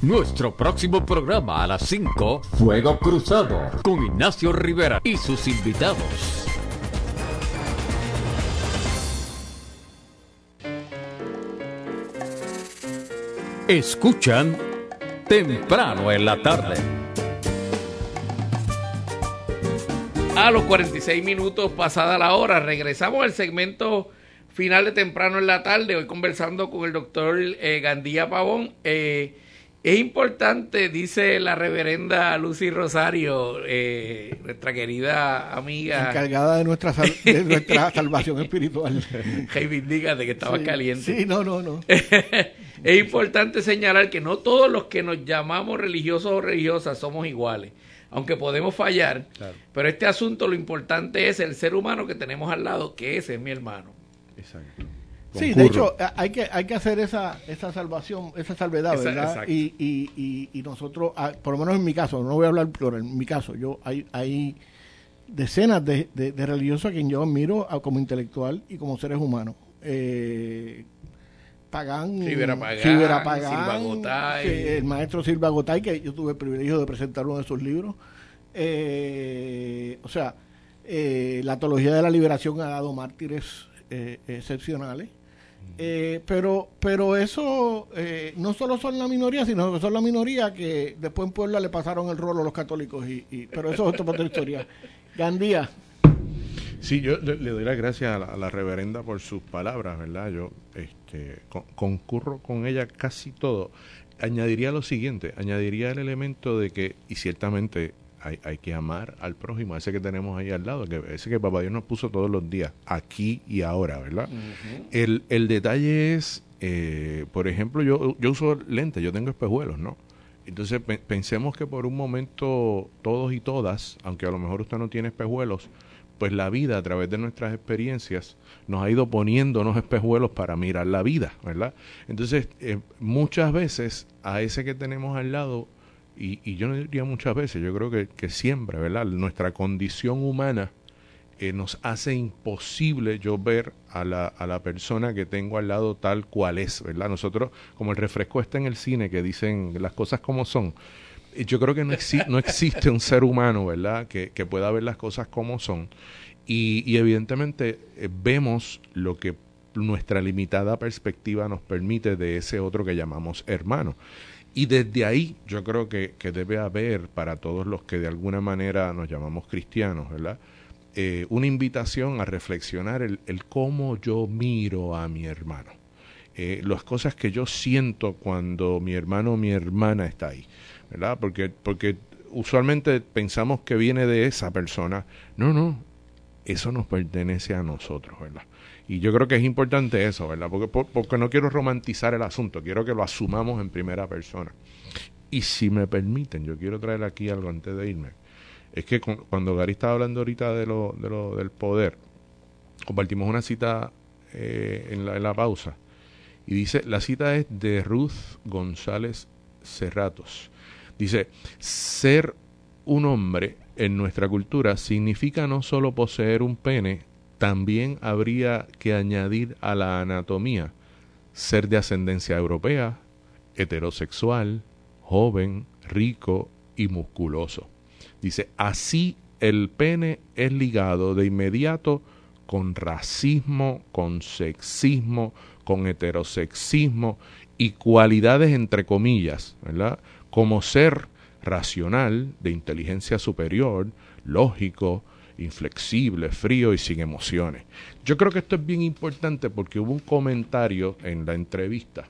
Nuestro próximo programa a las 5, Fuego Cruzado, con Ignacio Rivera y sus invitados. Escuchan temprano en la tarde. A los 46 minutos pasada la hora, regresamos al segmento final de temprano en la tarde, hoy conversando con el doctor eh, Gandía Pavón. Eh, es importante, dice la reverenda Lucy Rosario, eh, nuestra querida amiga. Encargada de nuestra, de nuestra salvación espiritual. de que estaba caliente. Sí, no, no, no. es importante señalar que no todos los que nos llamamos religiosos o religiosas somos iguales. Aunque podemos fallar, pero este asunto lo importante es el ser humano que tenemos al lado, que ese es mi hermano. Exacto. Sí, de hecho, hay que, hay que hacer esa, esa salvación, esa salvedad, ¿verdad? Y, y, y, nosotros, ah, por lo menos en mi caso, no voy a hablar, pero en mi caso, yo hay, hay decenas de, de, religiosos a quien yo admiro como intelectual y como seres humanos. Eh, Pagán, Silva Pagán, el maestro Silva Gotay, que yo tuve el privilegio de presentar uno de sus libros. Eh, o sea, eh, la teología de la liberación ha dado mártires eh, excepcionales. Eh, pero pero eso eh, no solo son la minoría, sino que son la minoría que después en Puebla le pasaron el rolo a los católicos. Y, pero eso es otra historia. Gandía. Sí, yo le, doy las gracias a la, reverenda por sus palabras, ¿verdad? Yo este, concurro con ella casi todo. Añadiría lo siguiente, añadiría el elemento de que, y ciertamente hay, hay, que amar al prójimo, ese que tenemos ahí al lado, que ese que Papá Dios nos puso todos los días, aquí y ahora, ¿verdad? el, el, detalle es, eh, por ejemplo, yo, yo uso lentes, yo tengo espejuelos, ¿no? Entonces pensemos que por un momento todos y todas, aunque a lo mejor usted no tiene espejuelos, pues la vida a través de nuestras experiencias nos ha ido poniendo unos espejuelos para mirar la vida, ¿verdad? Entonces, eh, muchas veces a ese que tenemos al lado y, yo no diría muchas veces, yo creo que, siempre, ¿verdad? Nuestra condición humana eh, nos hace imposible yo ver a la, a la persona que tengo al lado tal cual es, ¿verdad? Nosotros, como el refresco está en el cine, que dicen las cosas como son, yo creo que no, no existe un ser humano, ¿verdad?, que, pueda ver las cosas como son. Y, evidentemente eh, vemos lo que nuestra limitada perspectiva nos permite de ese otro que llamamos hermano. Y desde ahí yo creo que, debe haber para todos los que de alguna manera nos llamamos cristianos, ¿verdad? Eh, una invitación a reflexionar el, cómo yo miro a mi hermano. Eh, las cosas que yo siento cuando mi hermano o mi hermana está ahí, ¿verdad? Porque, porque usualmente pensamos que viene de esa persona. No, no, eso nos pertenece a nosotros, ¿verdad? Y yo creo que es importante eso, ¿verdad? Porque, porque no quiero romantizar el asunto, quiero que lo asumamos en primera persona. Y si me permiten, yo quiero traer aquí algo antes de irme. Es que cuando Gary estaba hablando ahorita de lo, de lo del poder, compartimos una cita eh, en, la, en la pausa. Y dice, la cita es de Ruth González Cerratos. Dice, ser un hombre en nuestra cultura significa no solo poseer un pene, también habría que añadir a la anatomía ser de ascendencia europea, heterosexual, joven, rico y musculoso. Dice, así el pene es ligado de inmediato con racismo, con sexismo, con heterosexismo y cualidades entre comillas, ¿verdad? Como ser racional, de inteligencia superior, lógico, inflexible, frío y sin emociones. Yo creo que esto es bien importante porque hubo un comentario en la entrevista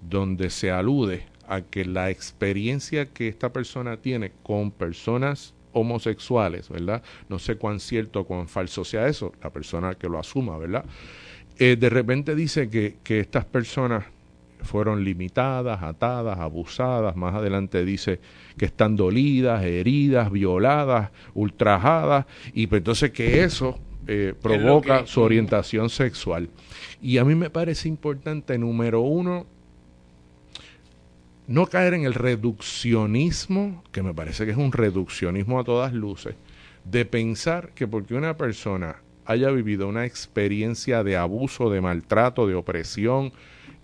donde se alude a que la experiencia que esta persona tiene con personas homosexuales, ¿verdad? No sé cuán cierto o cuán falso sea eso, la persona que lo asuma, ¿verdad? Eh, de repente dice que, que estas personas fueron limitadas, atadas, abusadas, más adelante dice que están dolidas, heridas, violadas, ultrajadas, y pues entonces que eso eh, provoca su orientación sexual. Y a mí me parece importante, número uno, no caer en el reduccionismo, que me parece que es un reduccionismo a todas luces, de pensar que porque una persona haya vivido una experiencia de abuso, de maltrato, de opresión,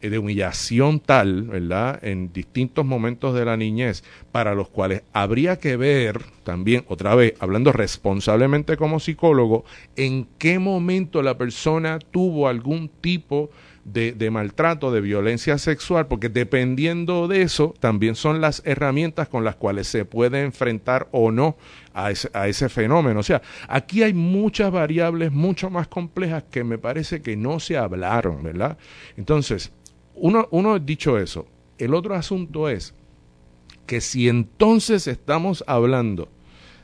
de humillación tal, ¿verdad?, en distintos momentos de la niñez, para los cuales habría que ver también, otra vez, hablando responsablemente como psicólogo, en qué momento la persona tuvo algún tipo de, maltrato, de violencia sexual, porque dependiendo de eso, también son las herramientas con las cuales se puede enfrentar o no a ese, a ese fenómeno. O sea, aquí hay muchas variables mucho más complejas que me parece que no se hablaron, ¿verdad? Entonces, uno, uno dicho eso, el otro asunto es que si entonces estamos hablando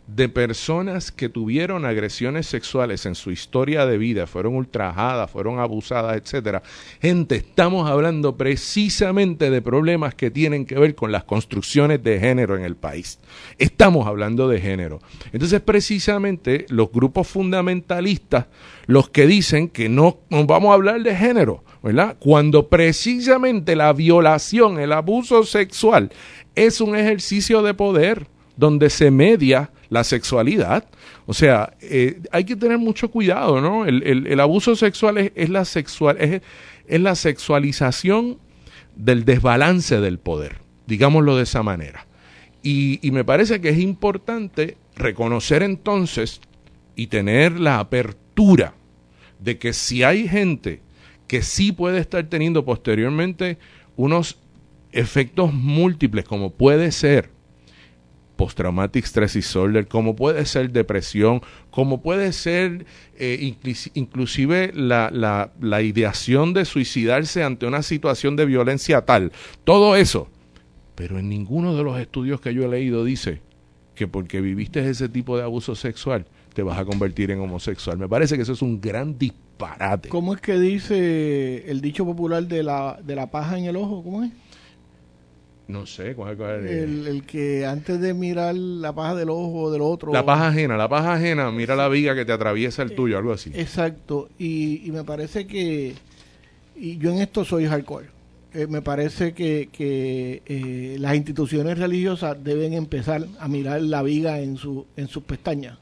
de personas que tuvieron agresiones sexuales en su historia de vida, fueron ultrajadas, fueron abusadas, etcétera. Gente, estamos hablando precisamente de problemas que tienen que ver con las construcciones de género en el país. Estamos hablando de género. Entonces, precisamente los grupos fundamentalistas, los que dicen que no, vamos a hablar de género, ¿verdad? Cuando precisamente la violación, el abuso sexual es un ejercicio de poder donde se media la sexualidad. O sea, eh, hay que tener mucho cuidado, ¿no? El, abuso sexual es, la sexual, es, es, la sexualización del desbalance del poder, digámoslo de esa manera. Y, y me parece que es importante reconocer entonces y tener la apertura de que si hay gente que sí puede estar teniendo posteriormente unos efectos múltiples, como puede ser post-traumatic stress disorder, como puede ser depresión, como puede ser eh, inclusive la, la, la ideación de suicidarse ante una situación de violencia tal. Todo eso. Pero en ninguno de los estudios que yo he leído dice que porque viviste ese tipo de abuso sexual te vas a convertir en homosexual. Me parece que eso es un gran disparate. ¿Cómo es que dice el dicho popular de la, de la paja en el ojo? ¿Cómo es? No sé, ¿cuál, es? El, el, que antes de mirar la paja del ojo del otro. La paja ajena, la paja ajena, mira la viga que te atraviesa el tuyo, algo así. Exacto, y, y me parece que. Y yo en esto soy hardcore. Eh, me parece que, que eh, las instituciones religiosas deben empezar a mirar la viga en, su, en sus pestañas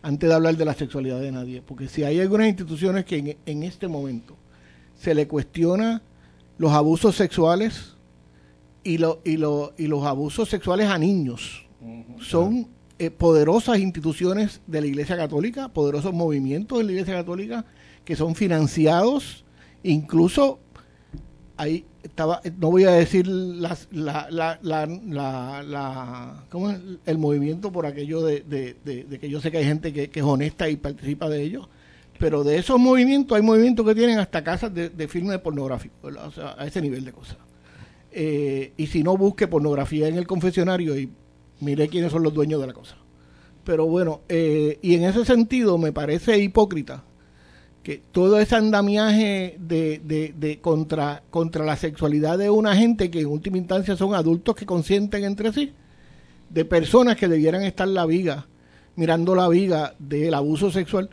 antes de hablar de la sexualidad de nadie. Porque si hay algunas instituciones que en, en este momento se le cuestiona los abusos sexuales y, lo, y, lo, y los abusos sexuales a niños. Son eh, poderosas instituciones de la Iglesia Católica, poderosos movimientos de la Iglesia Católica que son financiados, incluso ahí estaba, no voy a decir las, la, la, la, la, ¿cómo es? el movimiento por aquello de, de, que yo sé que hay gente que, que, es honesta y participa de ellos, pero de esos movimientos hay movimientos que tienen hasta casas de, de filmes pornográficos, o sea, a ese nivel de cosas. Eh, y si no, busque pornografía en el confesionario y mire quiénes son los dueños de la cosa. Pero bueno, eh, y en ese sentido me parece hipócrita que todo ese andamiaje de, de, contra, contra la sexualidad de una gente que en última instancia son adultos que consienten entre sí, de personas que debieran estar la viga, mirando la viga del abuso sexual,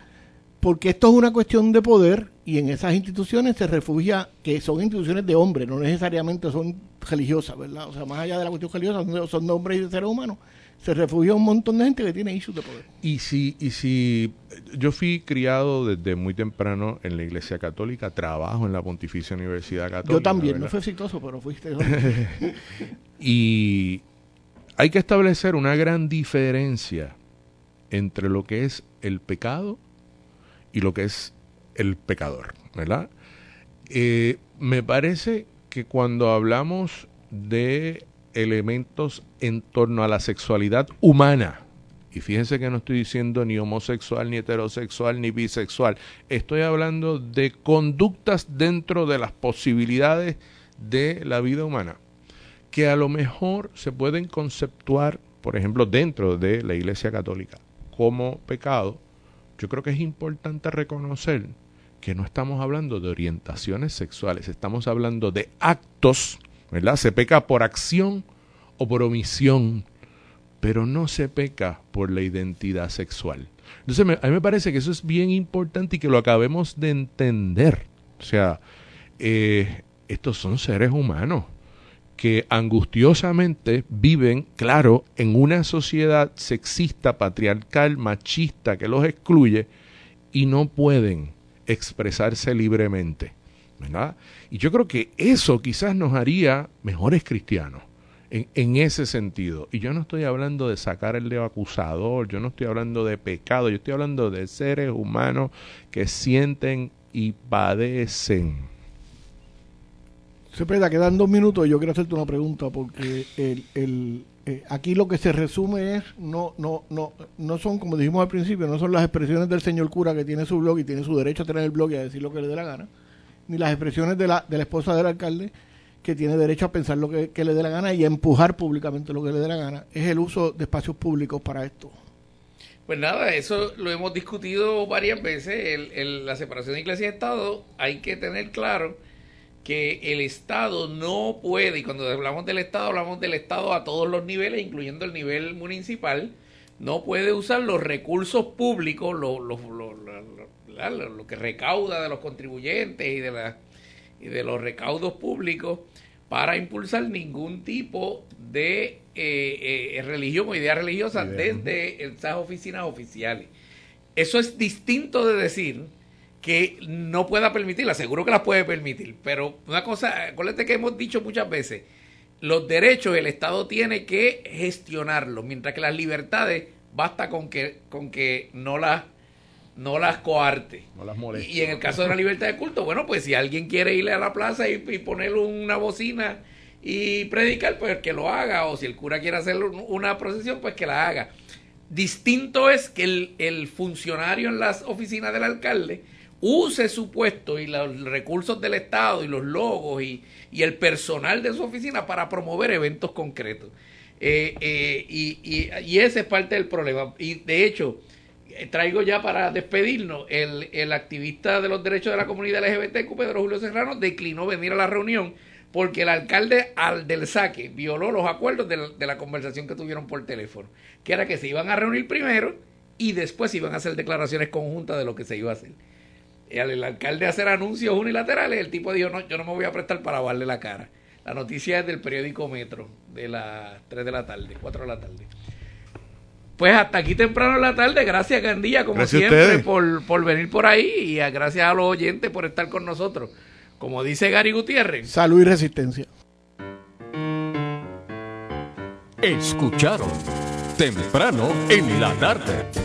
porque esto es una cuestión de poder y en esas instituciones se refugia, que son instituciones de hombres, no necesariamente son religiosas, ¿verdad? O sea, más allá de la cuestión religiosa, son de hombres y de seres humanos, se refugia un montón de gente que tiene issues de poder. Y si, y si yo fui criado desde muy temprano en la Iglesia Católica, trabajo en la Pontificia Universidad Católica. Yo también, no fue exitoso, pero fuiste. y hay que establecer una gran diferencia entre lo que es el pecado y lo que es el pecador, ¿verdad? Eh, me parece que cuando hablamos de elementos en torno a la sexualidad humana, y fíjense que no estoy diciendo ni homosexual, ni heterosexual, ni bisexual, estoy hablando de conductas dentro de las posibilidades de la vida humana, que a lo mejor se pueden conceptuar, por ejemplo, dentro de la Iglesia Católica como pecado, yo creo que es importante reconocer que no estamos hablando de orientaciones sexuales, estamos hablando de actos, ¿verdad? Se peca por acción o por omisión, pero no se peca por la identidad sexual. Entonces, a mí me parece que eso es bien importante y que lo acabemos de entender. O sea, eh, estos son seres humanos que angustiosamente viven, claro, en una sociedad sexista, patriarcal, machista que los excluye y no pueden expresarse libremente. ¿verdad? Y yo creo que eso quizás nos haría mejores cristianos en, en, ese sentido. Y yo no estoy hablando de sacar el dedo acusador, yo no estoy hablando de pecado, yo estoy hablando de seres humanos que sienten y padecen quedan dos minutos y yo quiero hacerte una pregunta porque el, eh, aquí lo que se resume es, no, no, no, no son, como dijimos al principio, no son las expresiones del señor cura que tiene su blog y tiene su derecho a tener el blog y a decir lo que le dé la gana, ni las expresiones de la, de la esposa del alcalde que tiene derecho a pensar lo que, le dé la gana y a empujar públicamente lo que le dé la gana, es el uso de espacios públicos para esto. Pues nada, eso lo hemos discutido varias veces, el, la separación de iglesia y Estado, hay que tener claro que el Estado no puede, y cuando hablamos del Estado, hablamos del Estado a todos los niveles, incluyendo el nivel municipal, no puede usar los recursos públicos, lo, lo, lo, que recauda de los contribuyentes y de, la, y de los recaudos públicos para impulsar ningún tipo de eh, eh, religión o idea religiosa desde esas oficinas oficiales. Eso es distinto de decir que no pueda permitirla, seguro que las puede permitir, pero una cosa, acuérdate que hemos dicho muchas veces, los derechos el Estado tiene que gestionarlos, mientras que las libertades basta con que, con que no las no las coarte. No las moleste. Y, en el caso de la libertad de culto, bueno, pues si alguien quiere ir a la plaza y, y ponerle una bocina y predicar, pues que lo haga, o si el cura quiere hacer una procesión, pues que la haga. Distinto es que el, el funcionario en las oficinas del alcalde use su puesto y los recursos del Estado y los logos y, el personal de su oficina para promover eventos concretos. Eh, eh, y, ese es parte del problema. Y de hecho, eh, traigo ya para despedirnos, el, activista de los derechos de la comunidad LGBT, Pedro Julio Serrano, declinó venir a la reunión porque el alcalde al del saque violó los acuerdos de la, de la conversación que tuvieron por teléfono, que era que se iban a reunir primero y después iban a hacer declaraciones conjuntas de lo que se iba a hacer el alcalde hacer anuncios unilaterales, el tipo dijo, no, yo no me voy a prestar para lavarle la cara. La noticia es del periódico Metro, de las 3 de la tarde, 4 de la tarde. Pues hasta aquí temprano en la tarde, gracias Gandía, como siempre, por, por, venir por ahí y gracias a los oyentes por estar con nosotros. Como dice Gary Gutiérrez. Salud y resistencia. Escucharon temprano en la tarde